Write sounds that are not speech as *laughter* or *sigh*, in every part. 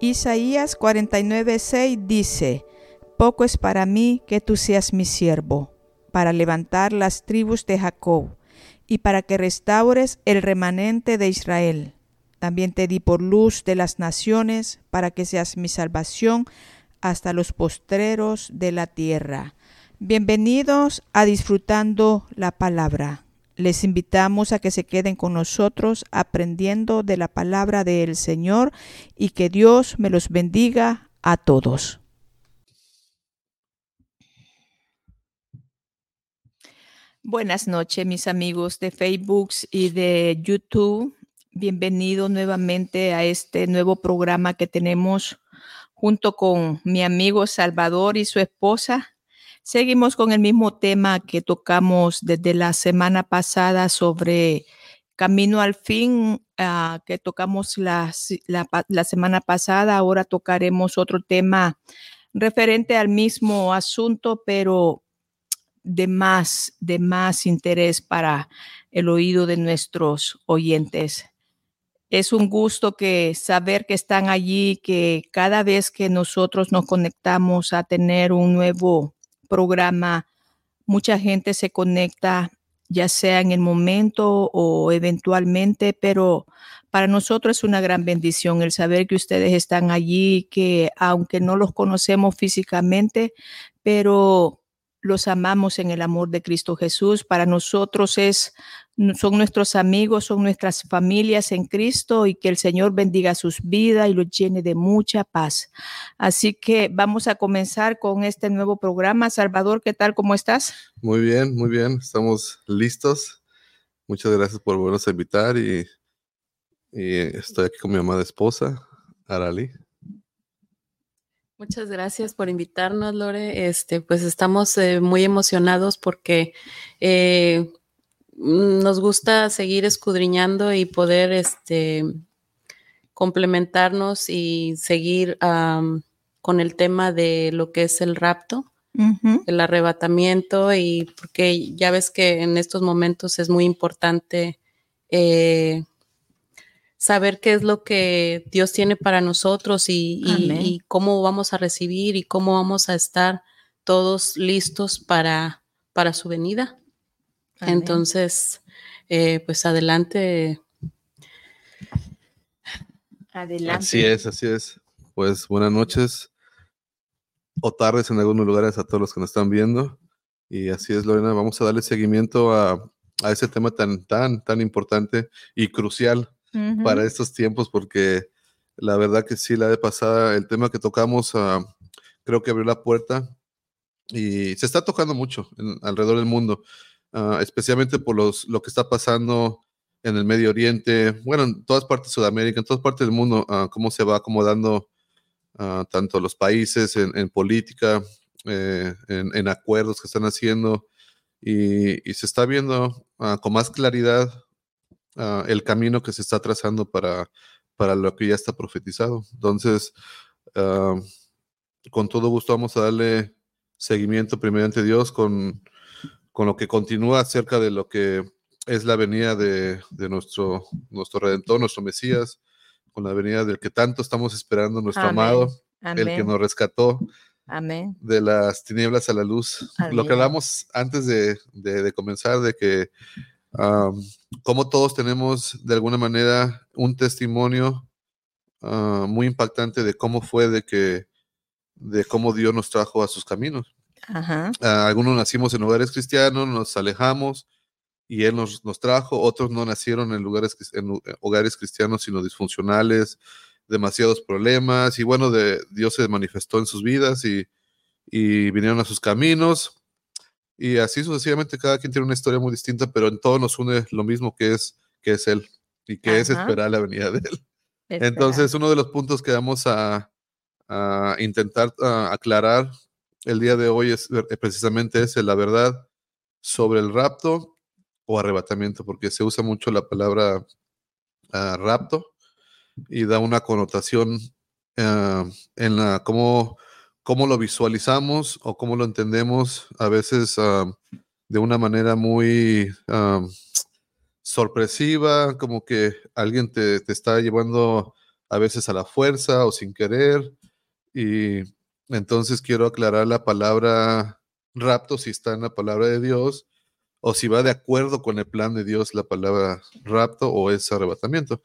Isaías 49:6 dice, Poco es para mí que tú seas mi siervo, para levantar las tribus de Jacob, y para que restaures el remanente de Israel. También te di por luz de las naciones, para que seas mi salvación hasta los postreros de la tierra. Bienvenidos a Disfrutando la Palabra. Les invitamos a que se queden con nosotros aprendiendo de la palabra del Señor y que Dios me los bendiga a todos. Buenas noches, mis amigos de Facebook y de YouTube. Bienvenido nuevamente a este nuevo programa que tenemos junto con mi amigo Salvador y su esposa Seguimos con el mismo tema que tocamos desde la semana pasada sobre Camino al Fin, ah, que tocamos la, la, semana pasada. Ahora tocaremos otro tema referente al mismo asunto, pero de más, de más interés para el oído de nuestros oyentes. Es un gusto que saber que están allí, que cada vez que nosotros nos conectamos a tener un nuevo programa, mucha gente se conecta, ya sea en el momento o eventualmente, pero para nosotros es una gran bendición el saber que ustedes están allí, que aunque no los conocemos físicamente, pero los amamos en el amor de Cristo Jesús. Para nosotros es son nuestros amigos, son nuestras familias en Cristo y que el Señor bendiga sus vidas y los llene de mucha paz. Así que vamos a comenzar con este nuevo programa. Salvador, ¿qué tal? ¿Cómo estás? Muy bien, muy bien. Estamos listos. Muchas gracias por volvernos a invitar y, estoy aquí con mi amada esposa, Arali. Muchas gracias por invitarnos, Lore. Este, pues estamos eh, muy emocionados porque eh, nos gusta seguir escudriñando y poder este, complementarnos y seguir con el tema de lo que es el rapto, el arrebatamiento, y porque ya ves que en estos momentos es muy importante eh, saber qué es lo que Dios tiene para nosotros y, y, cómo vamos a recibir y cómo vamos a estar todos listos para, para su venida. Entonces, eh, pues adelante. Adelante. Así es, así es. Pues buenas noches o tardes en algunos lugares a todos los que nos están viendo. Y así es, Lorena, vamos a darle seguimiento a, ese tema tan, tan, tan importante y crucial para estos tiempos, porque la verdad que sí, la de pasada, el tema que tocamos, uh, creo que abrió la puerta y se está tocando mucho alrededor del mundo. Ah, especialmente por los, lo que está pasando en el Medio Oriente, bueno, en todas partes de Sudamérica, en todas partes del mundo, uh, cómo se va acomodando uh, tanto los países en, política, eh, en, acuerdos que están haciendo, y, se está viendo con más claridad el camino que se está trazando para, para lo que ya está profetizado. Entonces, con todo gusto vamos a darle seguimiento primero ante Dios con con lo que continúa acerca de lo que es la venida de, nuestro, nuestro Redentor, nuestro Mesías, con la venida del que tanto estamos esperando, nuestro amado, el que nos rescató Amén. de las tinieblas a la luz. Lo que hablamos antes de, comenzar, de que como todos tenemos de alguna manera un testimonio ah, muy impactante de cómo fue de que de cómo Dios nos trajo a sus caminos. Ah, algunos nacimos en hogares cristianos, nos alejamos y Él nos, nos trajo, otros no nacieron en, lugares, en hogares cristianos, sino disfuncionales, demasiados problemas, y bueno, de, Dios se manifestó en sus vidas y, y vinieron a sus caminos, y así sucesivamente, cada quien tiene una historia muy distinta, pero en todo nos une lo mismo que es, que es Él, y que es esperar la venida de Él. Entonces, uno de los puntos que vamos a, a intentar aclarar el día de hoy es eh, precisamente ese, la verdad sobre el rapto o arrebatamiento, porque se usa mucho la palabra ah, rapto y da una connotación ah, en la cómo, cómo lo visualizamos o cómo lo entendemos a veces ah, de una manera muy sorpresiva, como que alguien te, te, está llevando a veces a la fuerza o sin querer. Y entonces quiero aclarar la palabra rapto si está en la palabra de Dios o si va de acuerdo con el plan de Dios la palabra rapto o es arrebatamiento.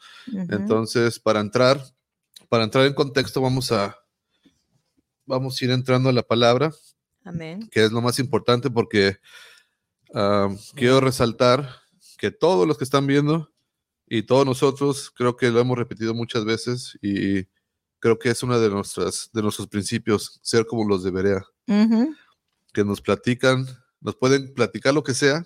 Entonces, para entrar, para entrar en contexto, vamos a, vamos a ir entrando a la palabra, Amén. que es lo más importante porque ah, quiero resaltar que todos los que están viendo y todos nosotros, creo que lo hemos repetido muchas veces y creo que es uno de, nuestras, de nuestros principios, ser como los de Berea, que nos platican nos pueden platicar lo que sea,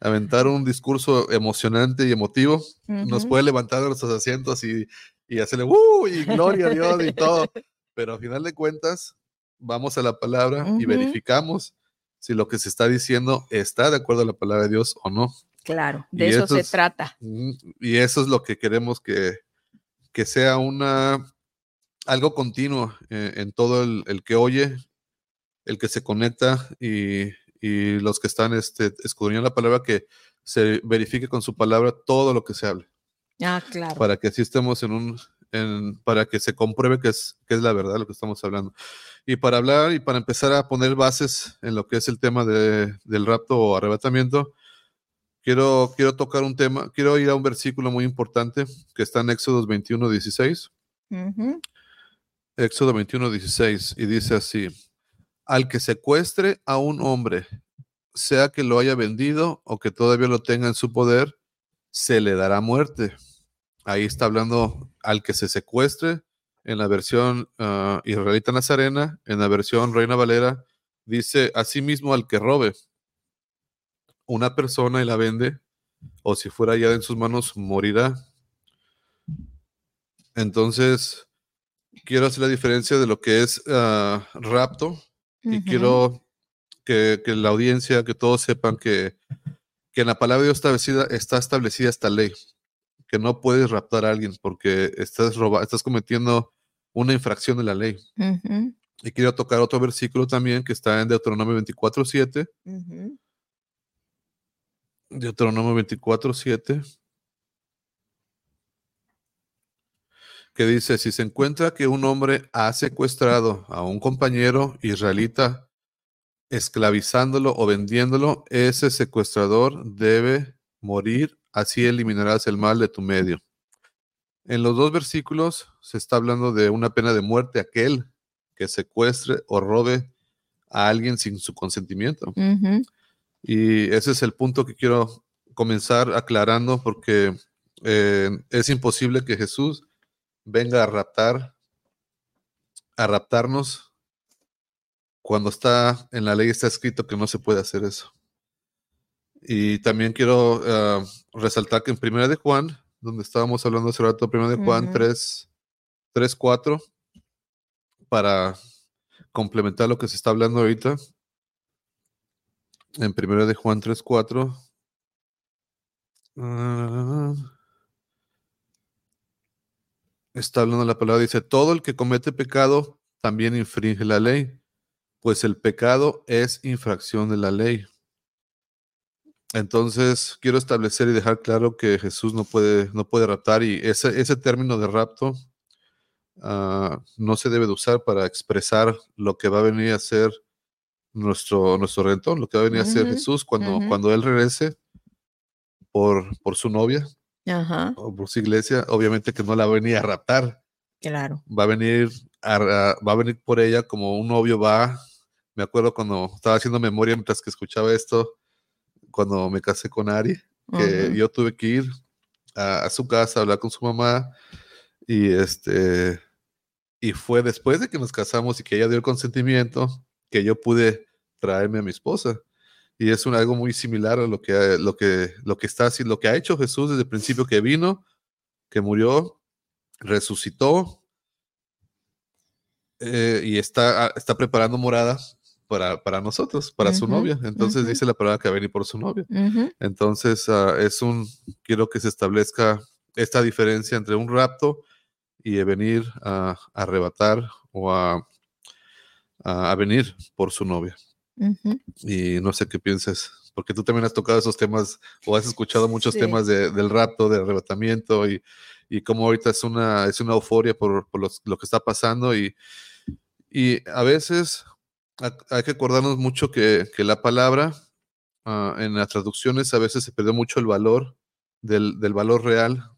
aventar un discurso emocionante y emotivo, nos puede levantar de nuestros asientos y, y hacerle ¡uh! y gloria a Dios y todo. *laughs* Pero al final de cuentas, vamos a la palabra y verificamos si lo que se está diciendo está de acuerdo a la palabra de Dios o no. Claro, de eso se trata. Y eso es lo que queremos que, que sea una algo continuo eh, en todo el, el, que oye, el que se conecta y, y los que están este, escudriñando la palabra, que se verifique con su palabra todo lo que se hable. Ah, claro. Para que así estemos en un, en, para que se compruebe que es, que es la verdad lo que estamos hablando. Y para hablar y para empezar a poner bases en lo que es el tema de, del rapto o arrebatamiento, quiero, quiero tocar un tema, quiero ir a un versículo muy importante que está en Éxodo 21, 16. Éxodo 21, 16, y dice así, al que secuestre a un hombre, sea que lo haya vendido o que todavía lo tenga en su poder, se le dará muerte. Ahí está hablando al que se secuestre en la versión uh, israelita nazarena, en la versión Reina Valera, dice asimismo al que robe una persona y la vende, o si fuera ya en sus manos, morirá. Entonces, quiero hacer la diferencia de lo que es uh, rapto y quiero que, la audiencia, que todos sepan que, que en la palabra de Dios establecida, está establecida esta ley, que no puedes raptar a alguien porque estás, roba, estás cometiendo una infracción de la ley. Y quiero tocar otro versículo también que está en Deuteronomio 24.7. Deuteronomio 24.7. que dice, si se encuentra que un hombre ha secuestrado a un compañero israelita, esclavizándolo o vendiéndolo, ese secuestrador debe morir, así eliminarás el mal de tu medio. En los dos versículos se está hablando de una pena de muerte aquel que secuestre o robe a alguien sin su consentimiento. Y ese es el punto que quiero comenzar aclarando porque eh, es imposible que Jesús venga a raptar, a raptarnos, cuando está en la ley está escrito que no se puede hacer eso. Y también quiero ah, resaltar que en Primera de Juan, donde estábamos hablando hace rato, Primera de Juan 3, 3, 4, para complementar lo que se está hablando ahorita, en Primera de Juan 3, 4, está hablando la palabra, dice, todo el que comete pecado también infringe la ley, pues el pecado es infracción de la ley. Entonces, quiero establecer y dejar claro que Jesús no puede, no puede raptar y ese, ese término de rapto ah, no se debe de usar para expresar lo que va a venir a ser nuestro, nuestro redentor, lo que va a venir a ser Jesús cuando, cuando Él regrese por, por su novia, o por su iglesia, obviamente que no la venía a raptar. Claro. Va a venir va a venir por ella como un novio va. Me acuerdo cuando estaba haciendo memoria mientras que escuchaba esto, cuando me casé con Ari, que yo tuve que ir a, su casa a hablar con su mamá y este y fue después de que nos casamos y que ella dio el consentimiento que yo pude traerme a mi esposa. Y es un, algo muy similar a lo que, lo que, lo que está lo que ha hecho Jesús desde el principio que vino, que murió, resucitó eh, y está, está preparando moradas para, para nosotros, para su novia. Entonces dice la palabra que va a venir por su novia. Entonces ah, es un, quiero que se establezca esta diferencia entre un rapto y venir a, arrebatar o a a, venir por su novia. Y no sé qué pienses, porque tú también has tocado esos temas o has escuchado muchos temas del rapto, del arrebatamiento y, y cómo ahorita es una, es una euforia por, por lo que está pasando y, y a veces hay que acordarnos mucho que, que la palabra ah, en las traducciones a veces se perdió mucho el valor del, del, valor real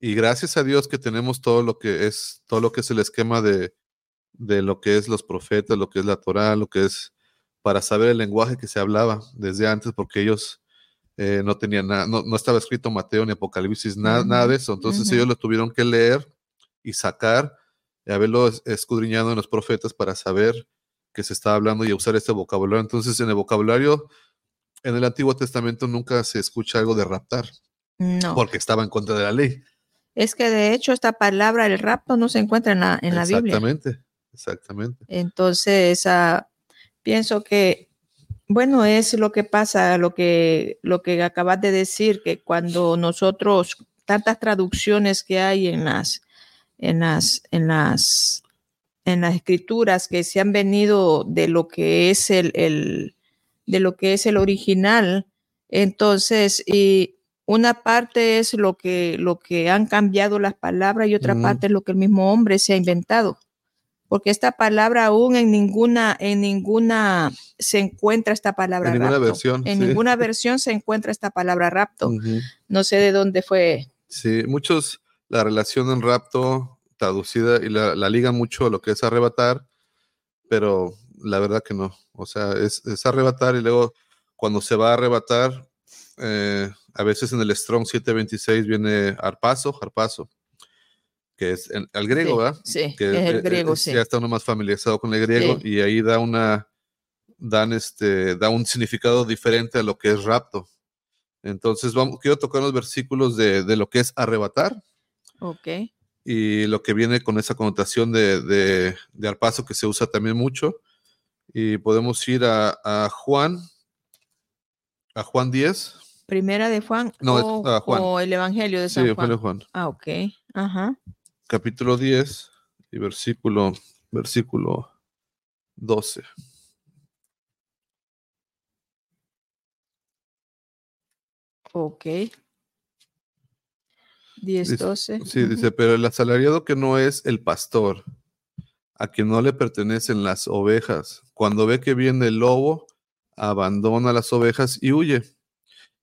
y gracias a Dios que tenemos todo lo que es todo lo que es el esquema de, de lo que es los profetas, lo que es la Torah, lo que es para saber el lenguaje que se hablaba desde antes, porque ellos eh, no tenían nada, no, no, estaba escrito Mateo ni Apocalipsis, nada, nada de eso. Entonces ellos lo tuvieron que leer y sacar, y haberlo escudriñado en los profetas para saber que se estaba hablando y usar este vocabulario. Entonces en el vocabulario, en el Antiguo Testamento nunca se escucha algo de raptar, no. porque estaba en contra de la ley. Es que de hecho esta palabra, el rapto, no se encuentra en la, en la Biblia. Exactamente. Exactamente. Entonces, uh, pienso que, bueno, es lo que pasa, lo que, lo que acabas de decir, que cuando nosotros, tantas traducciones que hay en las, en las, en las, en las escrituras que se han venido de lo que es el, el de lo que es el original, entonces, y una parte es lo que, lo que han cambiado las palabras y otra parte es lo que el mismo hombre se ha inventado porque esta palabra aún en ninguna, en ninguna se encuentra esta palabra en Ninguna versión, en ninguna versión se encuentra esta palabra rapto. No sé de dónde fue. Sí, muchos la relación en rapto traducida y la, la ligan mucho a lo que es arrebatar, pero la verdad que no. O sea, es, es arrebatar y luego cuando se va a arrebatar, eh, a veces en el Strong 726 viene arpazo, arpazo que es el, griego, ¿verdad? Sí, que es el griego, sí. Ya está uno más familiarizado con el griego y ahí da una, dan este, da un significado diferente a lo que es rapto. Entonces, vamos, quiero tocar los versículos de, de lo que es arrebatar. Ok. Y lo que viene con esa connotación de, de, de arpazo que se usa también mucho. Y podemos ir a, a Juan, a Juan 10. Primera de Juan, no, o, Juan. o el Evangelio de San sí, Juan. Sí, Juan. Ah, ok. Ajá capítulo 10 y versículo, versículo 12. Ok. 10, 12. Sí, dice, pero el asalariado que no es el pastor, a quien no le pertenecen las ovejas, cuando ve que viene el lobo, abandona las ovejas y huye.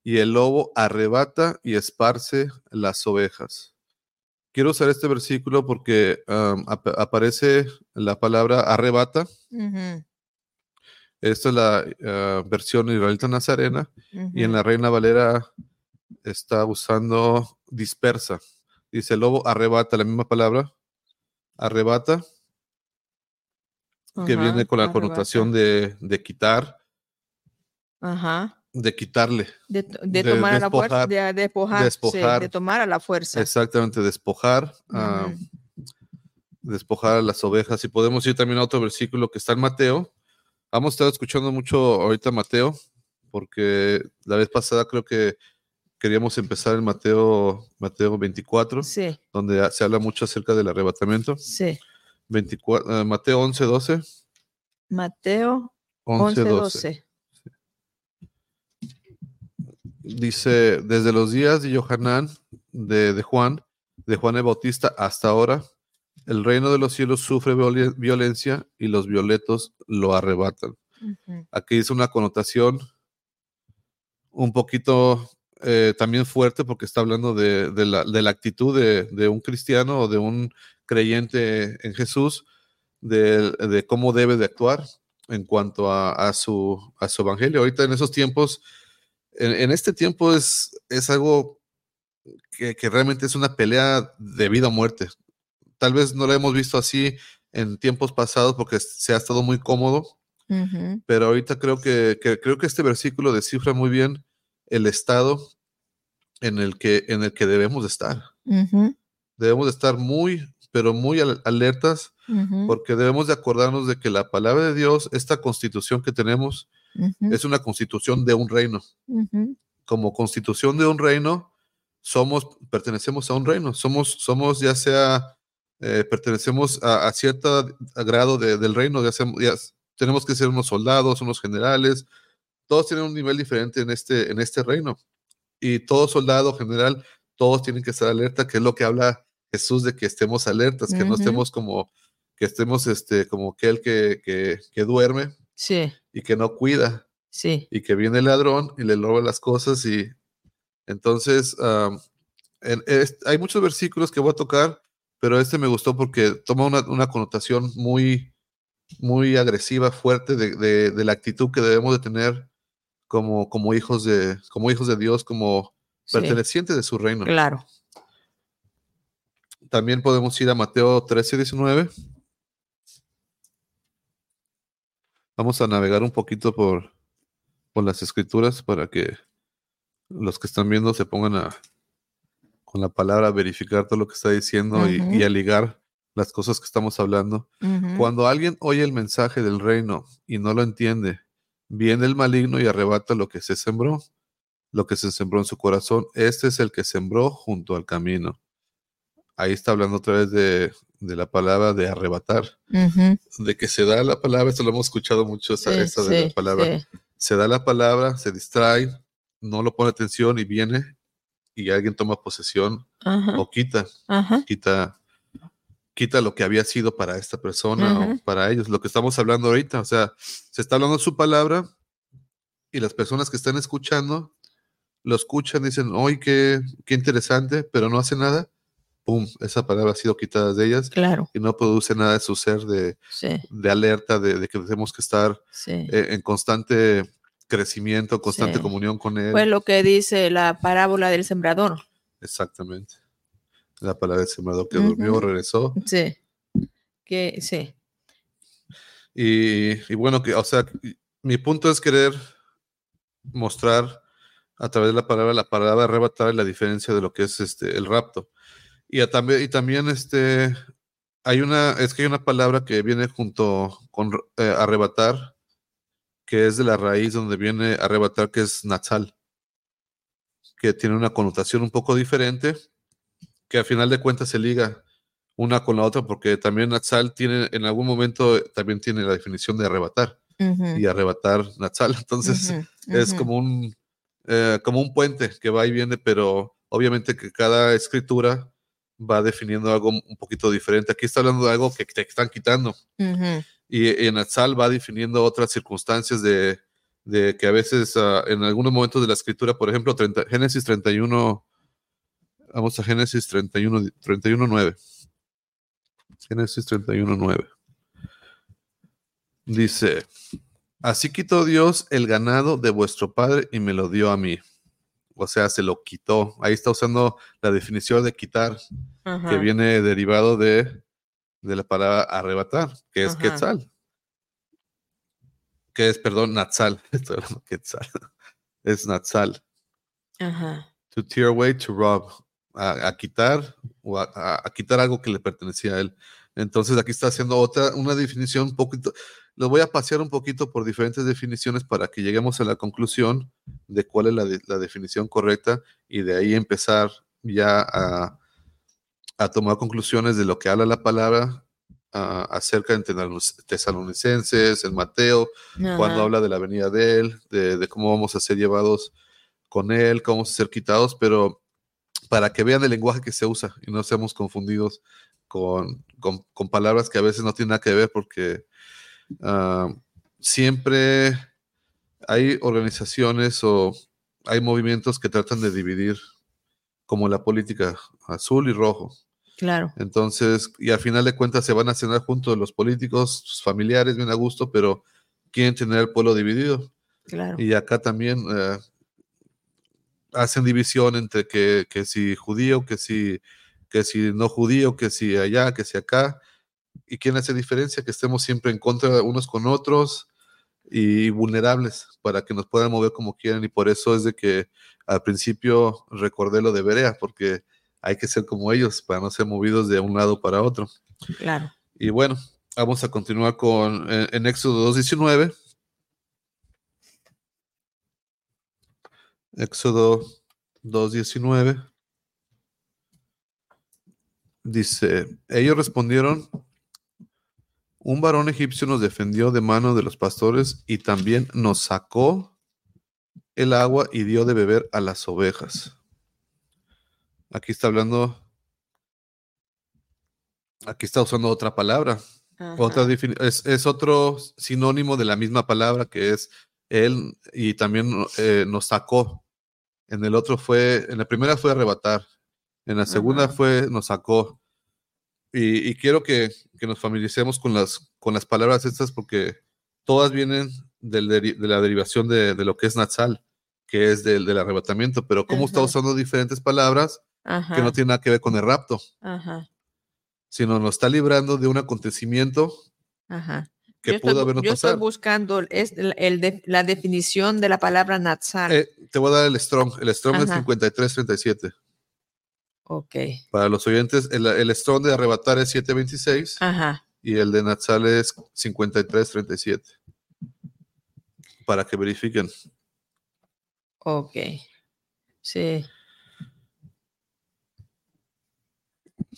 Y el lobo arrebata y esparce las ovejas quiero usar este versículo porque aparece la palabra arrebata. Esta es la ah, versión israelita nazarena y en la Reina Valera está usando dispersa. Dice lobo arrebata, la misma palabra, arrebata, que viene con la connotación de, de quitar. Ajá de quitarle. De, tomar a la fuerza, de despojar, de tomar a la fuerza. Exactamente, despojar, despojar a las ovejas. Y podemos ir también a otro versículo que está en Mateo. Hemos estado escuchando mucho ahorita Mateo, porque la vez pasada creo que queríamos empezar en Mateo, Mateo 24, donde se habla mucho acerca del arrebatamiento. Sí. 24, eh, Mateo 11, 12. Mateo 11, 12 dice, desde los días de Johanán, de, Juan, de Juan el Bautista hasta ahora, el reino de los cielos sufre violencia y los violetos lo arrebatan. Aquí dice una connotación un poquito eh, también fuerte porque está hablando de, la, actitud de, un cristiano o de un creyente en Jesús, de, cómo debe de actuar en cuanto a, su, a su evangelio. Ahorita en esos tiempos en, este tiempo es, es algo que, realmente es una pelea de vida o muerte. Tal vez no lo hemos visto así en tiempos pasados porque se ha estado muy cómodo, pero ahorita creo que, creo que este versículo descifra muy bien el estado en el que, en el que debemos de estar. Debemos de estar muy, pero muy alertas porque debemos de acordarnos de que la palabra de Dios, esta constitución que tenemos, es una constitución de un reino. Como constitución de un reino, somos, pertenecemos a un reino. Somos, somos ya sea eh, pertenecemos a, cierto grado del reino, ya, tenemos que ser unos soldados, unos generales, todos tienen un nivel diferente en este, en este reino. Y todo soldado general, todos tienen que estar alerta, que es lo que habla Jesús de que estemos alertas, que no estemos como, que estemos este, como aquel que, que, que duerme sí. y que no cuida. Sí. Y que viene el ladrón y le roba las cosas y entonces hay muchos versículos que voy a tocar, pero este me gustó porque toma una, una connotación muy, muy agresiva, fuerte de, de, la actitud que debemos de tener como, como, hijos, de, como hijos de Dios, como pertenecientes de su reino. Claro. También podemos ir a Mateo 13, 19. Vamos a navegar un poquito por, por las escrituras para que los que están viendo se pongan a, con la palabra a verificar todo lo que está diciendo y, a ligar las cosas que estamos hablando. Cuando alguien oye el mensaje del reino y no lo entiende, viene el maligno y arrebata lo que se sembró, lo que se sembró en su corazón. Este es el que sembró junto al camino ahí está hablando otra vez de, la palabra de arrebatar, de que se da la palabra, esto lo hemos escuchado mucho, esa, de la palabra. Se da la palabra, se distrae, no lo pone atención y viene y alguien toma posesión o quita, quita quita lo que había sido para esta persona o para ellos, lo que estamos hablando ahorita, o sea, se está hablando su palabra y las personas que están escuchando lo escuchan, dicen, oye, qué, qué interesante, pero no hace nada pum, esa palabra ha sido quitada de ellas. Claro. Y no produce nada de su ser de, de alerta, de, que tenemos que estar eh, en constante crecimiento, constante comunión con Él. Pues lo que dice la parábola del sembrador. Exactamente. La palabra del sembrador que durmió, regresó. Sí. Que sí. Y, y, bueno, que, o sea, mi punto es querer mostrar a través de la palabra, la palabra arrebatar la diferencia de lo que es este el rapto. Y, también, y también este, hay una, es que hay una palabra que viene junto con eh, arrebatar, que es de la raíz donde viene arrebatar, que es natal, que tiene una connotación un poco diferente, que al final de cuentas se liga una con la otra, porque también natal tiene, en algún momento también tiene la definición de arrebatar, y arrebatar natal, *laughs* entonces es como un, eh, como un puente que va y viene, pero obviamente que cada escritura va definiendo algo un poquito diferente. Aquí está hablando de algo que te están quitando. Y en Atzal va definiendo otras circunstancias de, de que a veces ah, en algunos momentos de la escritura, por ejemplo, 30, Génesis 31, vamos a Génesis 31, 31, 9. Génesis 31, 9. Dice, así quitó Dios el ganado de vuestro padre y me lo dio a mí o sea, se lo quitó. Ahí está usando la definición de quitar, que viene derivado de, de, la palabra arrebatar, que es quetzal. Que es, perdón, natsal. *laughs* Estoy hablando quetzal. *laughs* Es natsal. To tear away, to rob. A, quitar o a, quitar algo que le pertenecía a él. Entonces aquí está haciendo otra, una definición un poquito, lo voy a pasear un poquito por diferentes definiciones para que lleguemos a la conclusión de cuál es la, definición correcta y de ahí empezar ya a, tomar conclusiones de lo que habla la palabra acerca de los tesalonicenses, en Mateo, cuando habla de la venida de él, de, cómo vamos a ser llevados con él, cómo vamos a ser quitados, pero para que vean el lenguaje que se usa y no seamos confundidos con, con palabras que a veces no tienen nada que ver porque Ah, siempre hay organizaciones o hay movimientos que tratan de dividir, como la política azul y rojo. Claro. Entonces, y al final de cuentas se van a cenar juntos los políticos, sus familiares, bien a gusto, pero quieren tener el pueblo dividido. Claro. Y acá también eh, hacen división entre que, que si judío, que si, que si no judío, que si allá, que si acá y quién hace diferencia, que estemos siempre en contra unos con otros y vulnerables para que nos puedan mover como quieran y por eso es de que al principio recordé lo de Berea, porque hay que ser como ellos para no ser movidos de un lado para otro. Claro. Y bueno, vamos a continuar con en, Éxodo 2.19. Éxodo 2.19. dice, ellos respondieron, un varón egipcio nos defendió de mano de los pastores y también nos sacó el agua y dio de beber a las ovejas. Aquí está hablando, aquí está usando otra palabra. Otra es, es, otro sinónimo de la misma palabra que es él y también eh, nos sacó. En el otro fue, en la primera fue arrebatar, en la segunda fue nos sacó. Y, quiero que, nos familiaricemos con las, con las palabras estas porque todas vienen de la derivación de, lo que es Natsal, que es del, arrebatamiento, pero cómo está usando diferentes palabras que no tienen nada que ver con el rapto, sino nos está librando de un acontecimiento que pudo habernos yo pasado. Estoy buscando es el, la definición de la palabra Natsal. Eh, te voy a dar el Strong, el Strong es 5337. Ok. Para los oyentes, el, el Strong de arrebatar es 726 Ajá. y el de Natsal es 5337. Para que verifiquen. Ok. Sí.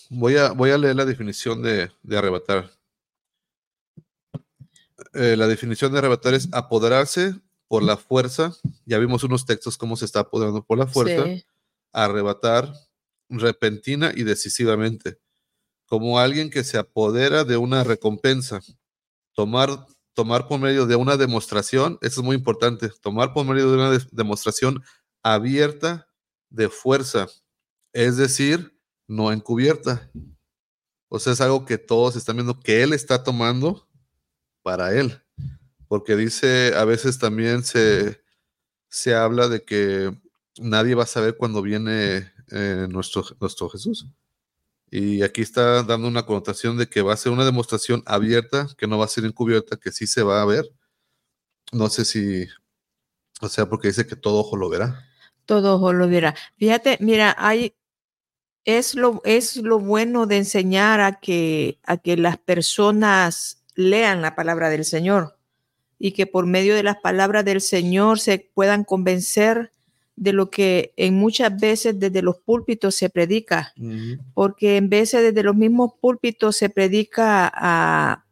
Voy a, voy a leer la definición de, arrebatar. Eh, la definición de arrebatar es apoderarse por la fuerza. Ya vimos unos textos cómo se está apoderando por la fuerza. Arrebatar repentina y decisivamente, como alguien que se apodera de una recompensa. Tomar, tomar por medio de una demostración, eso es muy importante, tomar por medio de una demostración abierta de fuerza, es decir, no encubierta. O sea, es algo que todos están viendo que él está tomando para él. Porque dice, a veces también se, se habla de que nadie va a saber cuando viene eh, nuestro, nuestro Jesús. Y aquí está dando una connotación de que va a ser una demostración abierta, que no va a ser encubierta, que sí se va a ver. No sé si, o sea, porque dice que todo ojo lo verá. Todo ojo lo verá. Fíjate, mira, hay, es lo, es lo bueno de enseñar a que, a que las personas lean la palabra del Señor y que por medio de las palabras del Señor se puedan convencer de lo que en muchas veces desde los púlpitos se predica, porque en veces desde los mismos púlpitos se predica a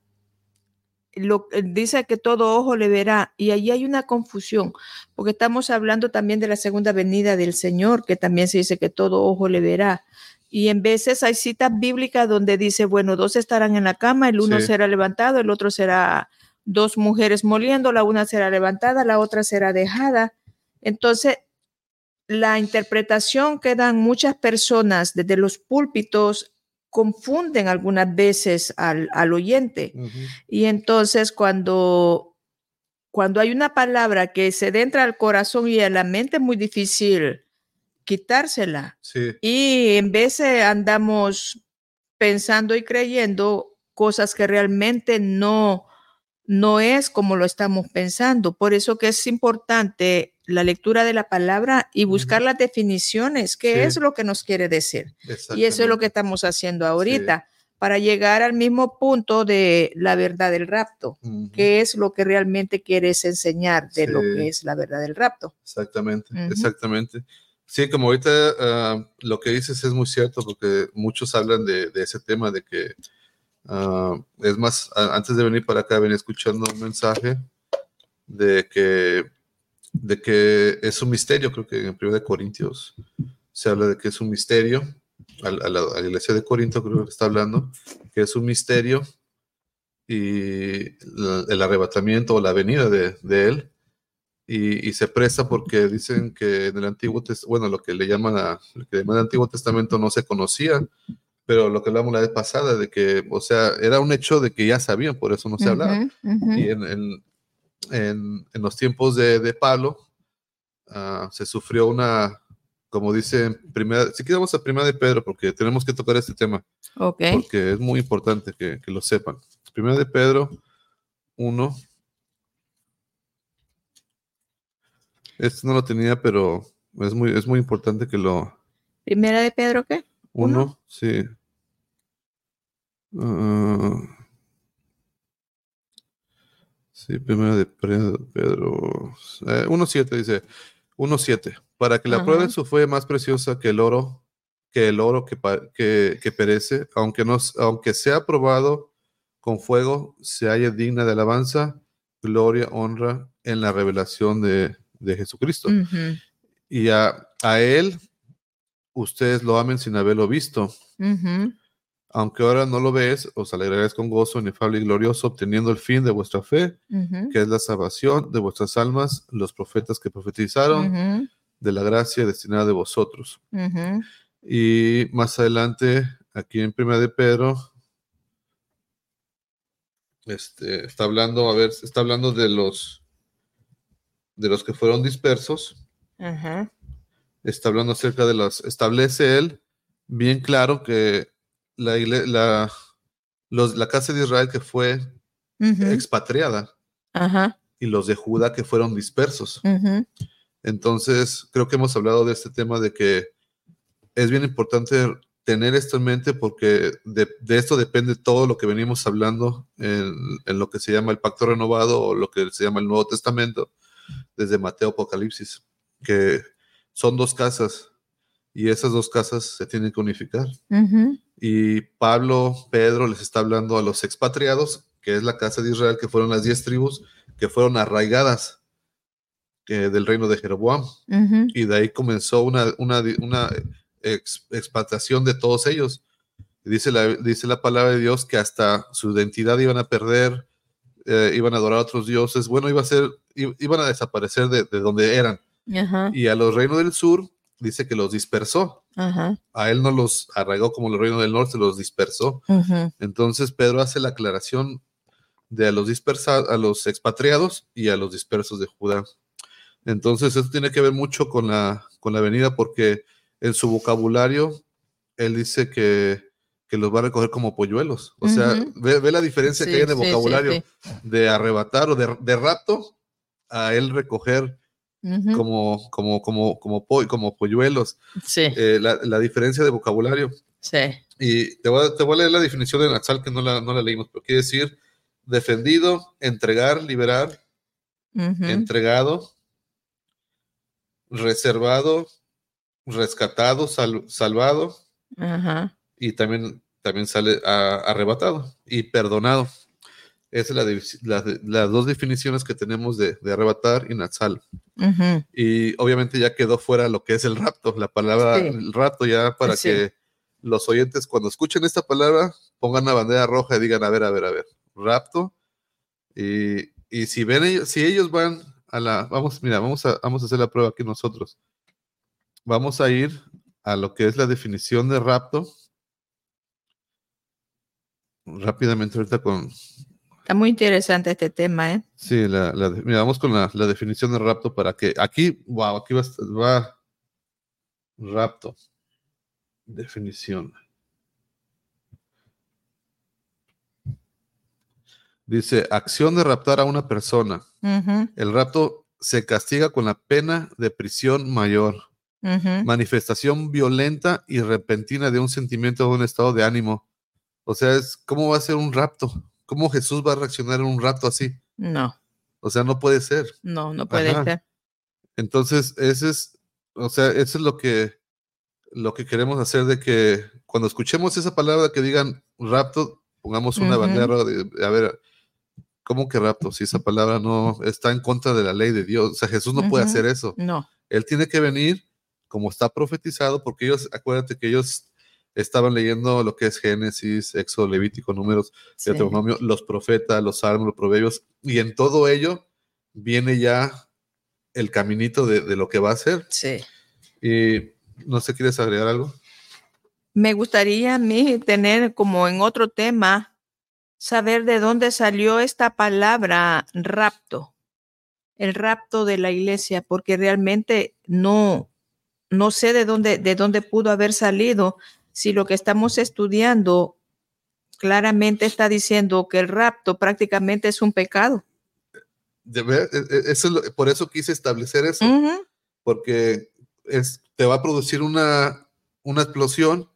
lo dice que todo ojo le verá y allí hay una confusión, porque estamos hablando también de la segunda venida del Señor, que también se dice que todo ojo le verá. Y en veces hay citas bíblicas donde dice, bueno, dos estarán en la cama, el uno será levantado, el otro será dos mujeres moliendo, la una será levantada, la otra será dejada. Entonces, la interpretación que dan muchas personas desde los púlpitos confunden algunas veces al, oyente. Y entonces cuando, cuando hay una palabra que se entra al corazón y a la mente es muy difícil quitársela. Y en vez de andamos pensando y creyendo cosas que realmente no, no es como lo estamos pensando. Por eso que es importante la lectura de la palabra y buscar las definiciones, qué es lo que nos quiere decir. Y eso es lo que estamos haciendo ahorita. para llegar al mismo punto de la verdad del rapto, qué es lo que realmente quieres enseñar de lo que es la verdad del rapto. Exactamente, exactamente. Sí, como ahorita ah, lo que dices es muy cierto, porque muchos hablan de, ese tema, de que, ah, es más, antes de venir para acá venía escuchando un mensaje de que de que es un misterio, creo que en 1 Corintios se habla de que es un misterio, a, la, iglesia de Corinto creo que está hablando, que es un misterio y el arrebatamiento o la venida de, él, y, se presta porque dicen que en el Antiguo Testamento, bueno, lo que le llaman a, lo que llaman el Antiguo Testamento no se conocía, pero lo que hablamos la vez pasada, de que, o sea, era un hecho de que ya sabían, por eso no se hablaba. Y en, en, los tiempos de, de Pablo, ah, se sufrió una, como dice primera, si quedamos a primera de Pedro, porque tenemos que tocar este tema, porque es muy importante que, lo sepan. Primera de Pedro 1. Este no lo tenía, pero es muy, es muy importante que lo... ¿Primera de Pedro qué? Uno, sí. Uh, Sí, primero de Pedro. 1.7 eh, dice, 1.7. Para que la prueba de su fue más preciosa que el oro, que el oro que, que, perece, aunque, no, aunque sea probado con fuego, se haya digna de alabanza, gloria, honra en la revelación de, Jesucristo. Y a, Él, ustedes lo amen sin haberlo visto. Aunque ahora no lo ves, os alegraréis con gozo inefable y glorioso, obteniendo el fin de vuestra fe, que es la salvación de vuestras almas, los profetas que profetizaron, de la gracia destinada de vosotros. Y más adelante, aquí en Primera de Pedro, este, está hablando, a ver, está hablando de los de los que fueron dispersos. Está hablando acerca de los, establece él bien claro que la, la, los, la casa de Israel que fue expatriada y los de Judá que fueron dispersos. Entonces, creo que hemos hablado de este tema de que es bien importante tener esto en mente porque de, esto depende todo lo que venimos hablando en, lo que se llama el pacto renovado o lo que se llama el Nuevo Testamento, desde Mateo Apocalipsis, que son dos casas y esas dos casas se tienen que unificar. Y Pablo, Pedro les está hablando a los expatriados, que es la casa de Israel, que fueron las diez tribus que fueron arraigadas del reino de Jeroboam. Y de ahí comenzó una, una, una expatriación de todos ellos. Dice la, dice la palabra de Dios que hasta su identidad iban a perder, eh, iban a adorar a otros dioses. Bueno, iba a ser, iban a desaparecer de, donde eran. Y a los reinos del sur dice que los dispersó. A él no los arraigó como los reinos del norte, los dispersó. Entonces Pedro hace la aclaración de a los dispersados, a los expatriados y a los dispersos de Judá. Entonces, eso tiene que ver mucho con la, con la venida, porque en su vocabulario, él dice que, los va a recoger como polluelos. O sea, ve, la diferencia que hay en el vocabulario de arrebatar o de, de, rapto a él recoger como, como, como, como, como polluelos. Eh, la, diferencia de vocabulario. Sí. Y te voy, a, te voy a leer la definición de Natsal que no la, no la leímos, pero quiere decir defendido, entregar, liberar, entregado, reservado, rescatado, salvado y también, también sale arrebatado y perdonado. Es la, las dos definiciones que tenemos de, arrebatar y nazal. Y obviamente ya quedó fuera lo que es el rapto, la palabra el rapto ya para que los oyentes cuando escuchen esta palabra pongan la bandera roja y digan, a ver, a ver, a ver, rapto. Y, y si ven ellos, si ellos van a la, vamos, mira, vamos a, vamos a hacer la prueba aquí nosotros. Vamos a ir a lo que es la definición de rapto. Rápidamente ahorita con... Está muy interesante este tema, ¿eh? Sí, la, mira, vamos con la, definición de rapto para que aquí, wow, aquí va, va rapto. Definición. Dice, acción de raptar a una persona. El rapto se castiga con la pena de prisión mayor. Manifestación violenta y repentina de un sentimiento o un estado de ánimo. O sea, es ¿cómo va a ser un rapto? ¿Cómo Jesús va a reaccionar en un rapto así? No. O sea, no puede ser. No, no puede ser. Entonces, ese es, o sea, eso es lo que, lo que queremos hacer de que cuando escuchemos esa palabra que digan rapto, pongamos una bandera de, a ver, ¿Cómo que rapto? Si esa palabra no está en contra de la ley de Dios. O sea, Jesús no puede hacer eso. No. Él tiene que venir como está profetizado, porque ellos, acuérdate que ellos estaban leyendo lo que es Génesis, Éxodo, Levítico, Números, Deuteronomio, los profetas, los salmos, los proverbios, y en todo ello viene ya el caminito de, de lo que va a hacer. Sí. Y no sé, ¿quieres agregar algo? Me gustaría a mí tener como en otro tema saber de dónde salió esta palabra rapto, el rapto de la iglesia, porque realmente no, no sé de dónde, de dónde pudo haber salido si lo que estamos estudiando claramente está diciendo que el rapto prácticamente es un pecado. De ver, e, e, eso por eso quise establecer eso, porque es, te va a producir una, una explosión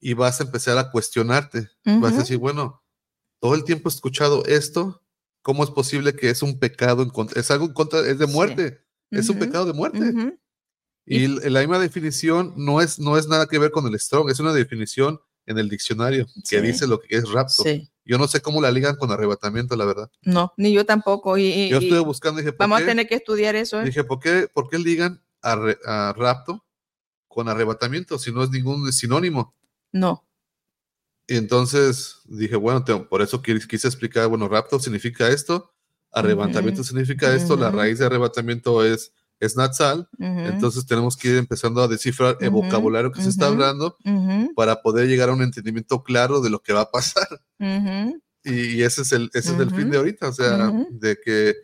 y vas a empezar a cuestionarte. Vas a decir, bueno, todo el tiempo he escuchado esto, ¿cómo es posible que es un pecado en contra? Es algo en contra, es de muerte, es un pecado de muerte. Y, la misma definición no es, no es nada que ver con el strong, es una definición en el diccionario que dice lo que es rapto. Yo no sé cómo la ligan con arrebatamiento, la verdad. No, ni yo tampoco. Y, yo estuve buscando y dije, vamos a tener que estudiar eso. ¿eh? Dije, ¿por qué, ¿por qué ligan a, rapto con arrebatamiento si no es ningún sinónimo? No. Y entonces dije, bueno, por eso quise explicar, bueno, rapto significa esto, arrebatamiento significa esto, la raíz de arrebatamiento es es Natsal, entonces tenemos que ir empezando a descifrar el vocabulario que se está hablando para poder llegar a un entendimiento claro de lo que va a pasar. y, ese es el, ese es el fin de ahorita, o sea, de que,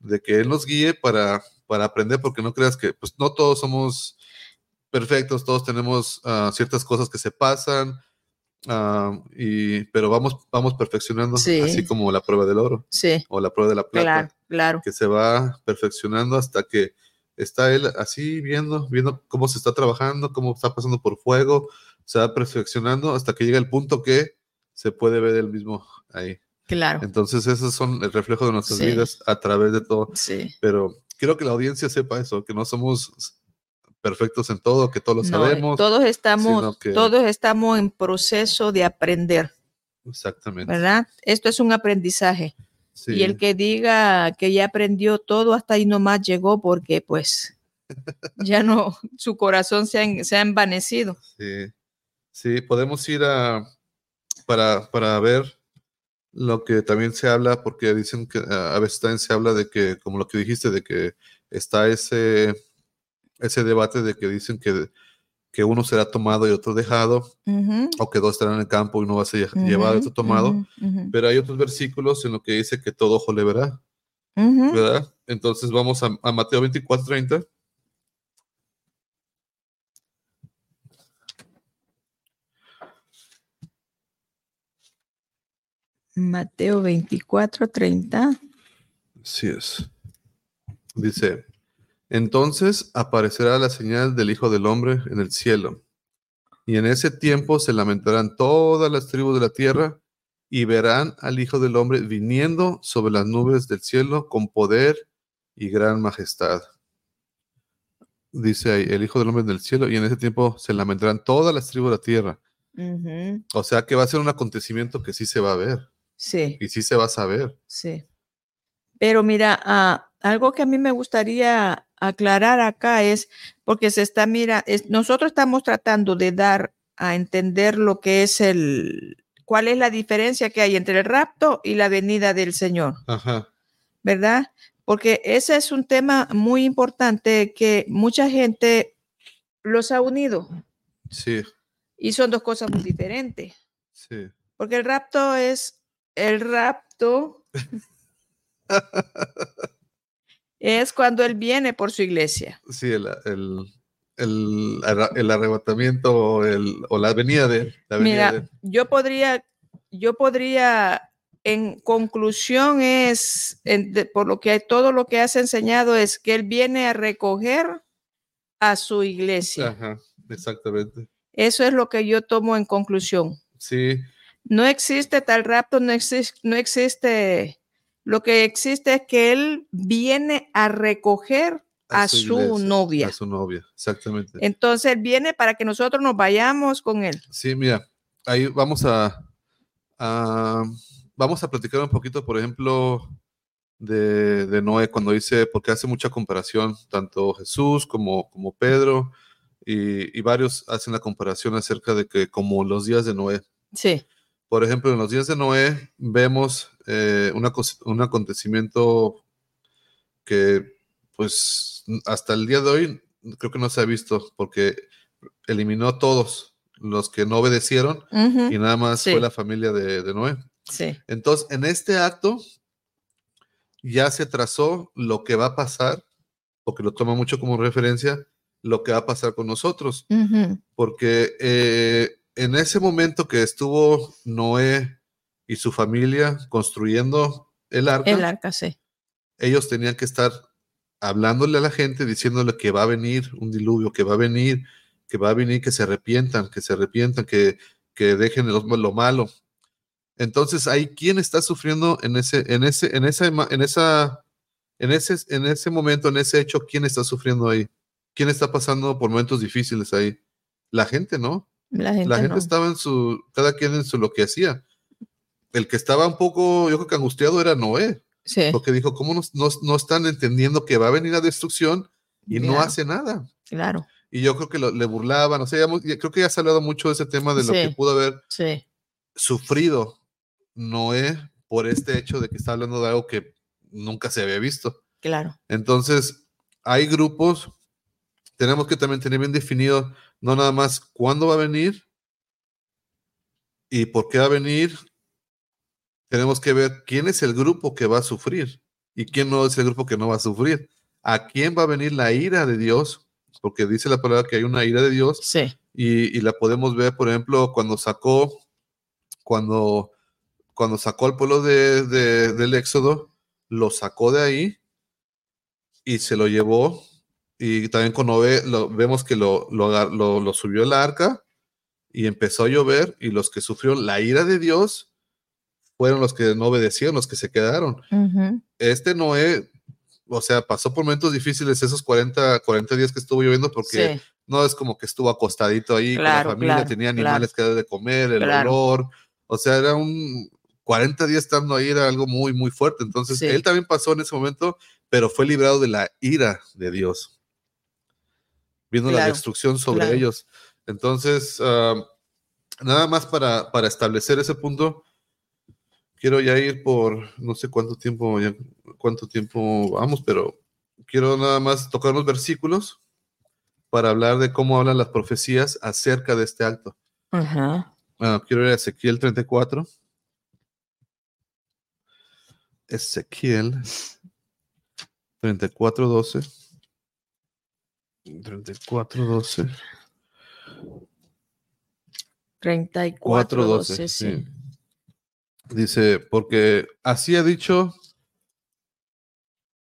de que Él nos guíe para, para aprender, porque no creas que, pues no todos somos perfectos, todos tenemos ah, ciertas cosas que se pasan, ah, y, pero vamos, vamos perfeccionando, así como la prueba del oro o la prueba de la plata, claro. que se va perfeccionando hasta que está él así viendo, viendo cómo se está trabajando, cómo está pasando por fuego, se va perfeccionando hasta que llega el punto que se puede ver él mismo ahí. Claro. Entonces, esos son el reflejo de nuestras vidas a través de todo. Sí. Pero quiero que la audiencia sepa eso, que no somos perfectos en todo, que todos lo sabemos. Todos estamos, todos estamos en proceso de aprender. Exactamente. ¿Verdad? Esto es un aprendizaje. Y el que diga que ya aprendió todo, hasta ahí nomás llegó porque pues *laughs* ya no, su corazón se ha, se ha envanecido. Sí, sí, podemos ir a, para, para ver lo que también se habla, porque dicen que a veces también se habla de que, como lo que dijiste, de que está ese, ese debate de que dicen que que uno será tomado y otro dejado, o que dos estarán en el campo y uno va a ser llevado y otro tomado. Pero hay otros versículos en los que dice que todo ojo le verá. ¿Verdad? Entonces vamos a, Mateo 24, 30. Mateo 24, 30. Sí es. Dice, entonces aparecerá la señal del Hijo del Hombre en el cielo. Y en ese tiempo se lamentarán todas las tribus de la tierra y verán al Hijo del Hombre viniendo sobre las nubes del cielo con poder y gran majestad. Dice ahí, el Hijo del Hombre en el cielo, y en ese tiempo se lamentarán todas las tribus de la tierra. O sea que va a ser un acontecimiento que sí se va a ver. Sí. Y sí se va a saber. Sí. Pero mira, ah, algo que a mí me gustaría aclarar acá es porque se está, mira, nosotros estamos tratando de dar a entender lo que es el, cuál es la diferencia que hay entre el rapto y la venida del Señor. Ajá. ¿Verdad? Porque ese es un tema muy importante que mucha gente los ha unido. Sí. Y son dos cosas muy diferentes. Sí. Porque el rapto es el rapto *laughs* es cuando Él viene por su iglesia. Sí, el, arrebatamiento o, la venida de él. Mira, yo podría, yo podría, en conclusión es, por lo que todo lo que has enseñado es que Él viene a recoger a su iglesia. Ajá, exactamente. Eso es lo que yo tomo en conclusión. Sí. No existe tal rapto, no existe, no existe lo que existe es que él viene a recoger a, su, novia. A su novia, exactamente. Entonces él viene para que nosotros nos vayamos con él. Sí, mira, ahí vamos a, vamos a platicar un poquito, por ejemplo, de, Noé, cuando dice, porque hace mucha comparación, tanto Jesús como, como Pedro, y, y, varios hacen la comparación acerca de que como los días de Noé. Sí. Por ejemplo, en los días de Noé vemos eh, un acontecimiento que, pues, hasta el día de hoy creo que no se ha visto porque eliminó a todos los que no obedecieron y nada más fue la familia de, Noé. Sí. Entonces, en este acto ya se trazó lo que va a pasar, porque lo toma mucho como referencia, lo que va a pasar con nosotros. Porque eh, en ese momento que estuvo Noé y su familia construyendo el arca, el arca, sí. ellos tenían que estar hablándole a la gente, diciéndole que va a venir un diluvio, que va a venir, que va a venir, que se arrepientan, que se arrepientan, que, que dejen lo, lo malo. Entonces, ahí quién está sufriendo en ese, en ese, en esa, en esa, en ese, en ese momento, en ese hecho, quién está sufriendo ahí. ¿quién está pasando por momentos difíciles ahí? La gente, ¿no? La gente, estaba en su, cada quien en su lo que hacía. El que estaba un poco, yo creo que angustiado era Noé. Sí. Porque dijo, ¿cómo no, están entendiendo que va a venir la destrucción y no hace nada? Claro. Y yo creo que le burlaban, o sea, creo que ya se ha hablado mucho de ese tema de lo que pudo haber sufrido Noé por este hecho de que está hablando de algo que nunca se había visto. Claro. Entonces, hay grupos, tenemos que también tener bien definido no nada más cuándo va a venir y por qué va a venir. Tenemos que ver quién es el grupo que va a sufrir y quién no es el grupo que no va a sufrir. ¿A quién va a venir la ira de Dios? Porque dice la palabra que hay una ira de Dios. Sí. Y, la podemos ver, por ejemplo, cuando sacó, cuando, cuando sacó al pueblo de, del Éxodo, lo sacó de ahí y se lo llevó y también con Noé lo, vemos que lo, lo, subió el arca y empezó a llover y los que sufrieron la ira de Dios fueron los que no obedecieron, los que se quedaron. Este Noé, o sea, pasó por momentos difíciles esos 40, 40 días que estuvo lloviendo porque no es como que estuvo acostadito ahí con la familia, tenía animales que dar de comer, el olor, o sea, era un 40 días estando ahí, era algo muy, muy fuerte. Entonces, él también pasó en ese momento, pero fue librado de la ira de Dios viendo la destrucción sobre ellos. Entonces, nada más para, para, establecer ese punto, quiero ya ir por no sé cuánto tiempo, cuánto tiempo vamos, pero quiero nada más tocar unos versículos para hablar de cómo hablan las profecías acerca de este acto. Ah, quiero ir a Ezequiel 34. Ezequiel 34, 12. 34, 12. 34, 12, sí. Dice, porque así ha dicho,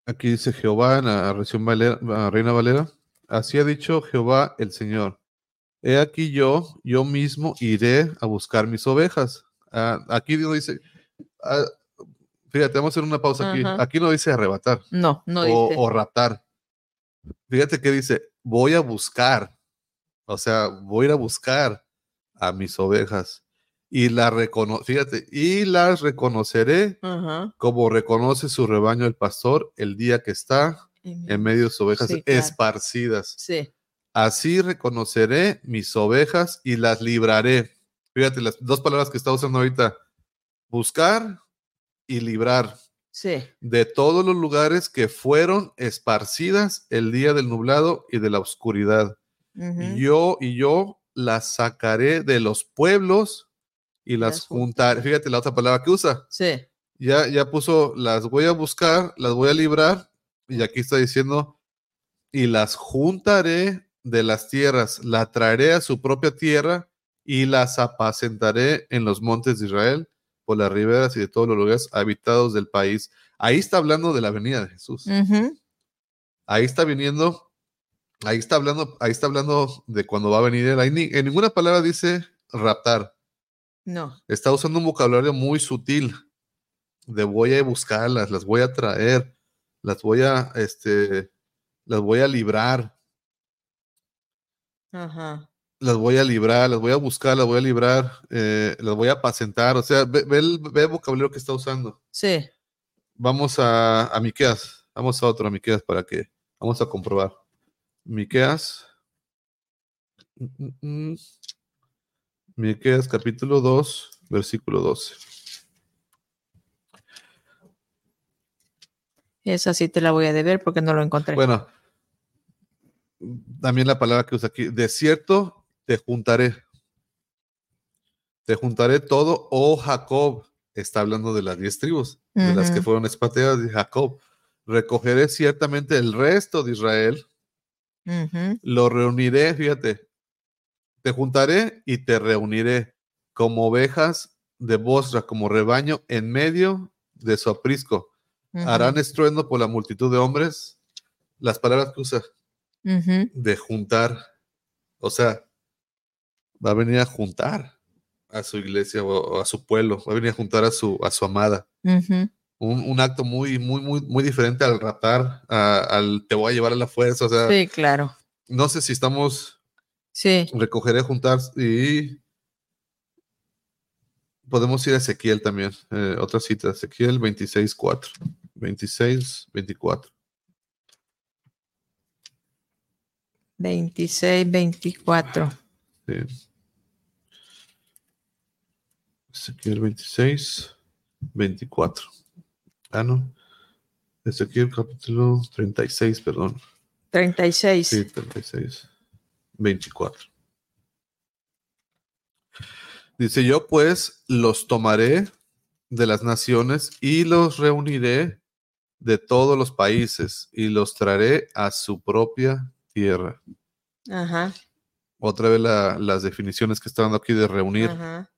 aquí dice Jehová en la Reina Valera, así ha dicho Jehová el Señor. He aquí yo, yo mismo iré a buscar mis ovejas. Ah, aquí no dice, ah, fíjate, vamos a hacer una pausa aquí. Aquí no dice arrebatar. No, no dice. O raptar. Fíjate que dice, voy a buscar, o sea, voy a ir a buscar a mis ovejas y la recono fíjate, y las reconoceré como reconoce su rebaño el pastor el día que está en medio de sus ovejas esparcidas. Sí. Así reconoceré mis ovejas y las libraré. Fíjate, las dos palabras que está usando ahorita, buscar y librar. De todos los lugares que fueron esparcidas el día del nublado y de la oscuridad. Yo y yo las sacaré de los pueblos y las, juntaré. Fíjate la otra palabra que usa. Sí. Ya, ya puso, las voy a buscar, las voy a librar. Y aquí está diciendo, y las juntaré de las tierras, la traeré a su propia tierra y las apacentaré en los montes de Israel por las riberas y de todos los lugares habitados del país. Ahí está hablando de la venida de Jesús. Ahí está viniendo, ahí está hablando, ahí está hablando de cuando va a venir él. en ninguna palabra dice raptar. No. Está usando un vocabulario muy sutil de voy a buscarlas, las voy a traer, las voy a, este, las voy a librar. Ajá las voy a librar, las voy a buscar, las voy a librar, eh, las voy a apacentar. O sea, ve, el, vocabulario que está usando. Sí. Vamos a, a Miqueas. Vamos a otro a Miqueas para que vamos a comprobar. Miqueas. Miqueas capítulo 2, versículo 12. Esa sí te la voy a deber porque no lo encontré. Bueno, también la palabra que usa aquí, desierto te juntaré. Te juntaré todo, oh Jacob. Está hablando de las diez tribus, de las que fueron espateadas de Jacob. Recogeré ciertamente el resto de Israel. Lo reuniré, fíjate. Te juntaré y te reuniré como ovejas de Bosra, como rebaño en medio de su aprisco. Harán estruendo por la multitud de hombres. Las palabras que usa de juntar. O sea, va a venir a juntar a su iglesia o, a su pueblo, va a venir a juntar a su, a su amada. un, acto muy, muy, muy, muy diferente al raptar, al te voy a llevar a la fuerza. O sea, sí, claro. no sé si estamos. Sí. Recogeré, juntar y. Podemos ir a Ezequiel también. Eh, otra cita, Ezequiel 26, 4. 26, 24. 26, 24. Sí. Ezequiel 26, 24. Ah, no. Ezequiel capítulo 36, perdón. 36. Sí, 36. 24. Dice yo pues los tomaré de las naciones y los reuniré de todos los países y los traeré a su propia tierra. Ajá. Otra vez las definiciones que está dando aquí de reunir. Ajá.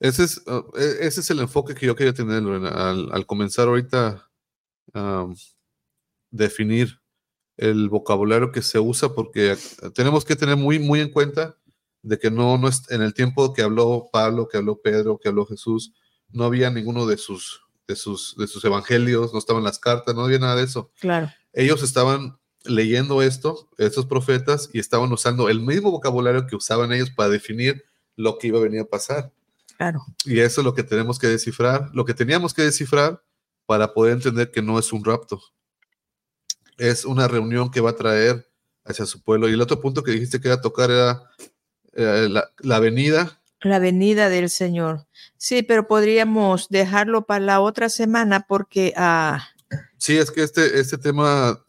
Ese es, uh, e, ese es el enfoque que yo quería tener al, comenzar ahorita a definir el vocabulario que se usa porque tenemos que tener muy, muy en cuenta de que no, no es, en el tiempo que habló Pablo, que habló Pedro, que habló Jesús, no había ninguno de sus, de sus, de sus evangelios, no estaban las cartas, no había nada de eso. Claro. Ellos estaban leyendo esto, estos profetas, y estaban usando el mismo vocabulario que usaban ellos para definir lo que iba a venir a pasar. Claro. Y eso es lo que tenemos que descifrar, lo que teníamos que descifrar para poder entender que no es un rapto. Es una reunión que va a traer hacia su pueblo. Y el otro punto que dijiste que iba a tocar era eh, la, la venida. La venida del Señor. Sí, pero podríamos dejarlo para la otra semana porque... Uh, sí, es que este, este tema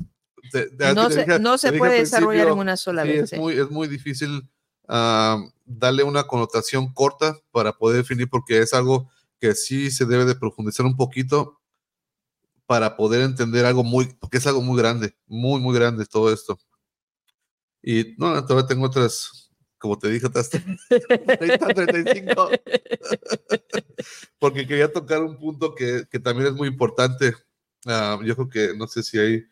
no, se, puede desarrollar en una sola vez. Es, muy, es muy difícil uh, darle una connotación corta para poder definir, porque es algo que sí se debe de profundizar un poquito para poder entender algo muy, porque es algo muy grande, muy, muy grande todo esto. Y no, todavía tengo otras, como te dije, otras 30, 35, porque quería tocar un punto que, que también es muy importante. Uh, yo creo que, no sé si hay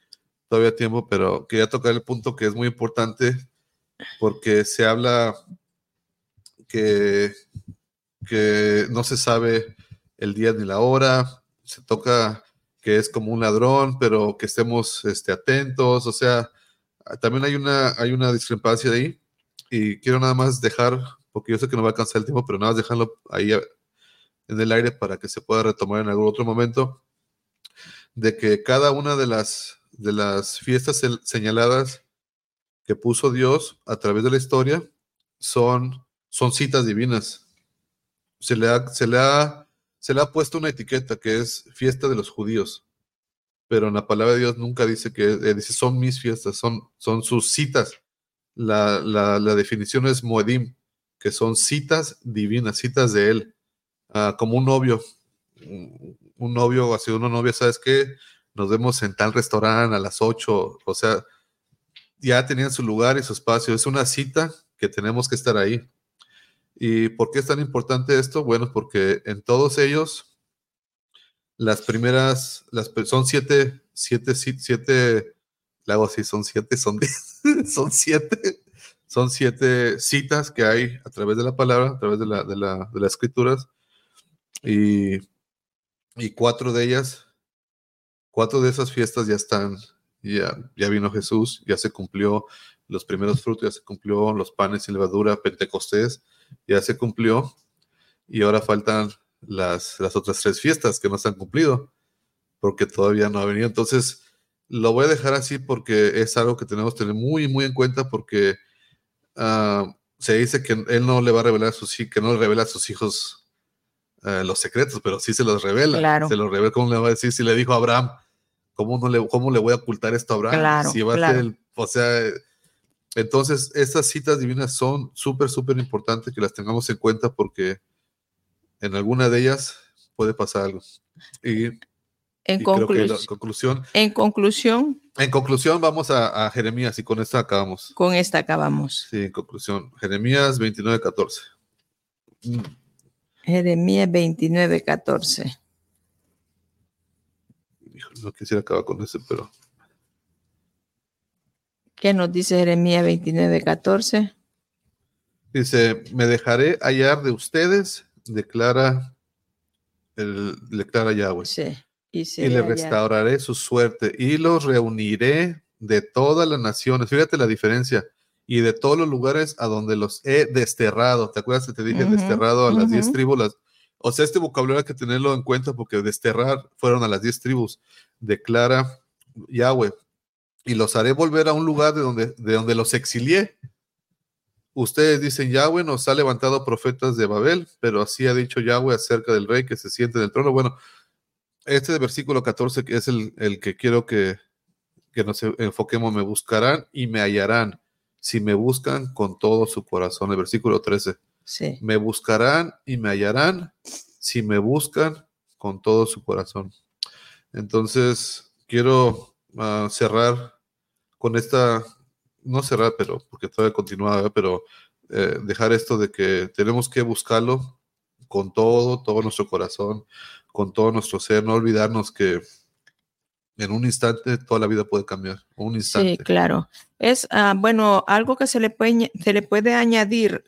todavía tiempo, pero quería tocar el punto que es muy importante porque se habla que, que no se sabe el día ni la hora, se toca que es como un ladrón, pero que estemos este, atentos, o sea, también hay una, hay una discrepancia ahí y quiero nada más dejar, porque yo sé que no va a alcanzar el tiempo, pero nada más dejarlo ahí en el aire para que se pueda retomar en algún otro momento, de que cada una de las, de las fiestas señaladas que puso Dios a través de la historia son son citas divinas. Se le ha, se le ha, se le ha puesto una etiqueta que es fiesta de los judíos, pero en la palabra de Dios nunca dice que, eh, dice son mis fiestas, son, son sus citas. La, la, la, definición es moedim, que son citas divinas, citas de él, ah, como un novio, un novio, así una novia, ¿sabes qué? Nos vemos en tal restaurante a las 8, o sea, ya tenían su lugar y su espacio, es una cita que tenemos que estar ahí. ¿Y por qué es tan importante esto? Bueno, porque en todos ellos, las primeras, las, son siete, siete, siete, le hago así, son siete, son diez, *laughs* son siete, son siete citas que hay a través de la palabra, a través de, la, de, la, de las escrituras, y, y cuatro de ellas, cuatro de esas fiestas ya están, ya, ya vino Jesús, ya se cumplió los primeros frutos, ya se cumplió los panes y levadura, Pentecostés, ya se cumplió y ahora faltan las, las otras tres fiestas que no se han cumplido porque todavía no ha venido. Entonces, lo voy a dejar así porque es algo que tenemos que tener muy, muy en cuenta porque uh, se dice que él no le va a revelar a sus que no le revela a sus hijos uh, los secretos, pero sí se los revela. Se los revela, ¿cómo le va a decir? Si le dijo a Abraham, ¿cómo, no le, cómo le voy a ocultar esto a Abraham? Claro, si va a ser el, o sea, entonces, estas citas divinas son súper, súper importantes que las tengamos en cuenta porque en alguna de ellas puede pasar algo. Y, en, conclusión, en conclusión. En conclusión, vamos a, Jeremías y con esta acabamos. Con esta acabamos. Sí, en conclusión. Jeremías 29, 14. Jeremías 29, 14. No quisiera acabar con eso, pero ¿Qué nos dice Jeremías 29, 14? Dice, me dejaré hallar de ustedes, declara, el, declara Yahweh. Sí. Y, le restauraré su suerte y los reuniré de todas las naciones. Fíjate la diferencia. Y de todos los lugares a donde los he desterrado. ¿Te acuerdas que te dije desterrado a las diez tribus? O sea, este vocabulario hay que tenerlo en cuenta porque desterrar fueron a las diez tribus. Declara Yahweh. Y los haré volver a un lugar de donde, de donde los exilié. Ustedes dicen, Yahweh nos ha levantado profetas de Babel, pero así ha dicho Yahweh acerca del rey que se siente en el trono. Bueno, este versículo 14 que es el, el que quiero que, que nos enfoquemos, me buscarán y me hallarán si me buscan con todo su corazón. El versículo 13. Sí. Me buscarán y me hallarán si me buscan con todo su corazón. Entonces, quiero ah, cerrar con esta, no cerrar, pero porque todavía continúa, pero eh, dejar esto de que tenemos que buscarlo con todo, todo nuestro corazón, con todo nuestro ser, no olvidarnos que en un instante toda la vida puede cambiar. Un instante. Sí, claro. Es, ah, bueno, algo que se le, puede, se le puede añadir,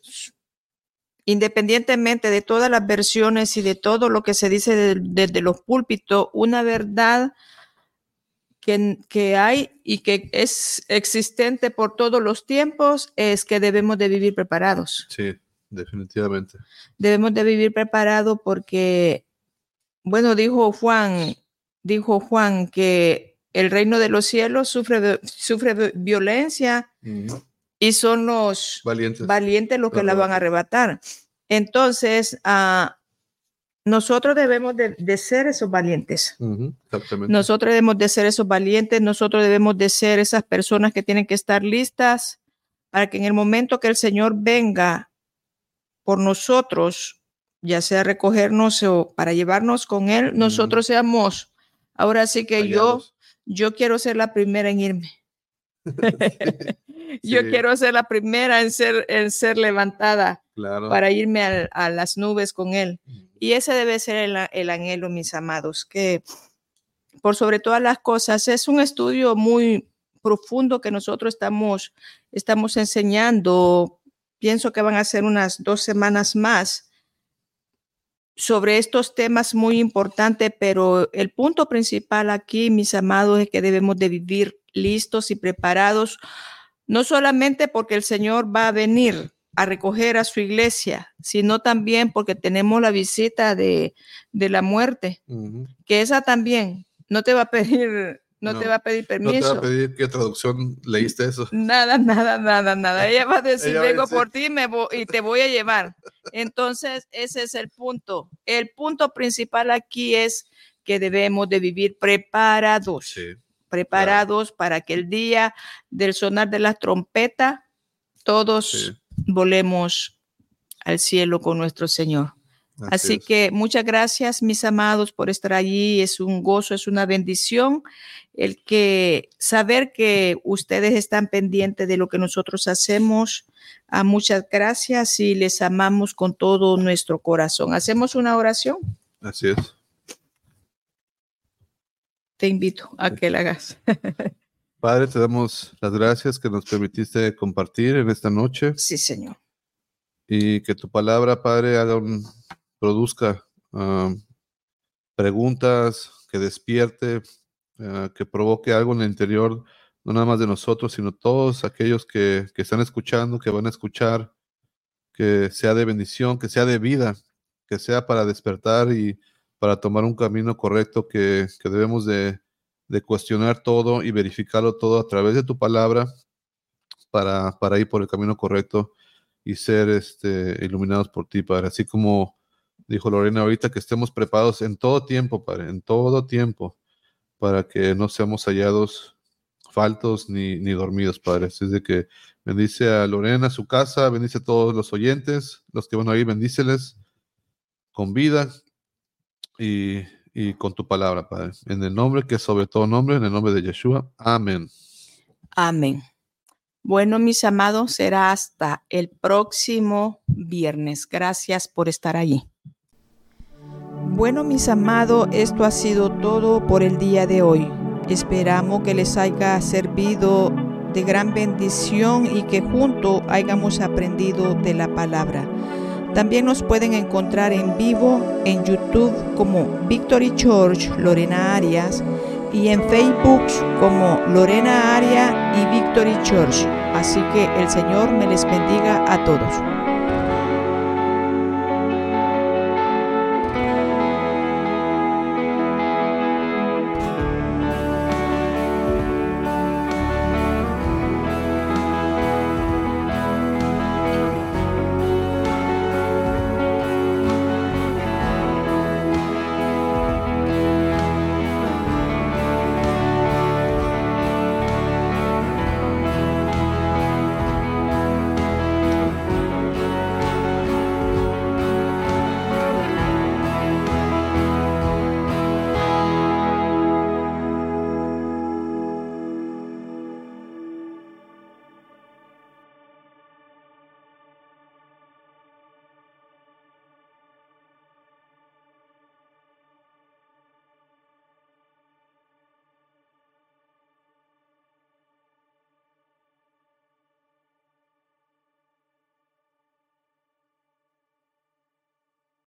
independientemente de todas las versiones y de todo lo que se dice desde los púlpitos, una verdad que, que, hay y que es existente por todos los tiempos es que debemos de vivir preparados. Sí, definitivamente. Debemos de vivir preparados porque, bueno, dijo Juan, dijo Juan que el reino de los cielos sufre, sufre violencia y son los valientes, los que la van a arrebatar. Entonces, uh, nosotros debemos de, ser esos valientes. Nosotros debemos de ser esos valientes, nosotros debemos de ser esas personas que tienen que estar listas para que en el momento que el Señor venga por nosotros, ya sea recogernos o para llevarnos con Él, nosotros seamos Ahora sí que yo, yo quiero ser la primera en irme. *laughs* *laughs* yo quiero ser la primera en ser, en ser levantada para irme a, las nubes con Él. Y ese debe ser el, el, anhelo, mis amados, que por sobre todas las cosas es un estudio muy profundo que nosotros estamos, estamos enseñando. Pienso que van a ser unas dos semanas más sobre estos temas muy importantes, pero el punto principal aquí, mis amados, es que debemos de vivir listos y preparados, no solamente porque el Señor va a venir a recoger a su iglesia, sino también porque tenemos la visita de, la muerte, que esa también no te va a pedir no, te va a pedir permiso. No te va a pedir qué traducción leíste eso. Nada, nada, nada, nada. Ella va a *laughs* decir, vengo por ti me y te voy a llevar. Entonces, ese es el punto. El punto principal aquí es que debemos de vivir preparados. Preparados para que el día del sonar de la trompeta, todos volemos al cielo con nuestro Señor. Así, que muchas gracias, mis amados, por estar allí. Es un gozo, es una bendición el que saber que ustedes están pendientes de lo que nosotros hacemos. A ah, muchas gracias y les amamos con todo nuestro corazón. ¿Hacemos una oración? Así es. Te invito a que la hagas. *laughs* Padre, te damos las gracias que nos permitiste compartir en esta noche. Sí, Señor. Y que tu palabra, Padre, haga un, produzca ah, preguntas, que despierte, ah, que provoque algo en el interior, no nada más de nosotros, sino todos aquellos que, están escuchando, que van a escuchar, que sea de bendición, que sea de vida, que sea para despertar y para tomar un camino correcto, que, debemos de, de, cuestionar todo y verificarlo todo a través de tu palabra para, para ir por el camino correcto y ser este, iluminados por ti, Padre. Así como dijo Lorena ahorita, que estemos preparados en todo tiempo, Padre, en todo tiempo, para que no seamos hallados faltos ni, ni dormidos, Padre. Así es de que bendice a Lorena, su casa, bendice a todos los oyentes, los que van a ir, bendíceles con vida y, con tu palabra, Padre. En el nombre que sobre todo nombre, en el nombre de Yeshua. Amén. Amén. Bueno, mis amados, será hasta el próximo viernes. Gracias por estar allí. Bueno, mis amados, esto ha sido todo por el día de hoy. Esperamos que les haya servido de gran bendición y que juntos hayamos aprendido de la palabra. También nos pueden encontrar en vivo en YouTube como Victory Church Lorena Arias y en Facebook como Lorena Aria y Victory Church. Así que el Señor me les bendiga a todos.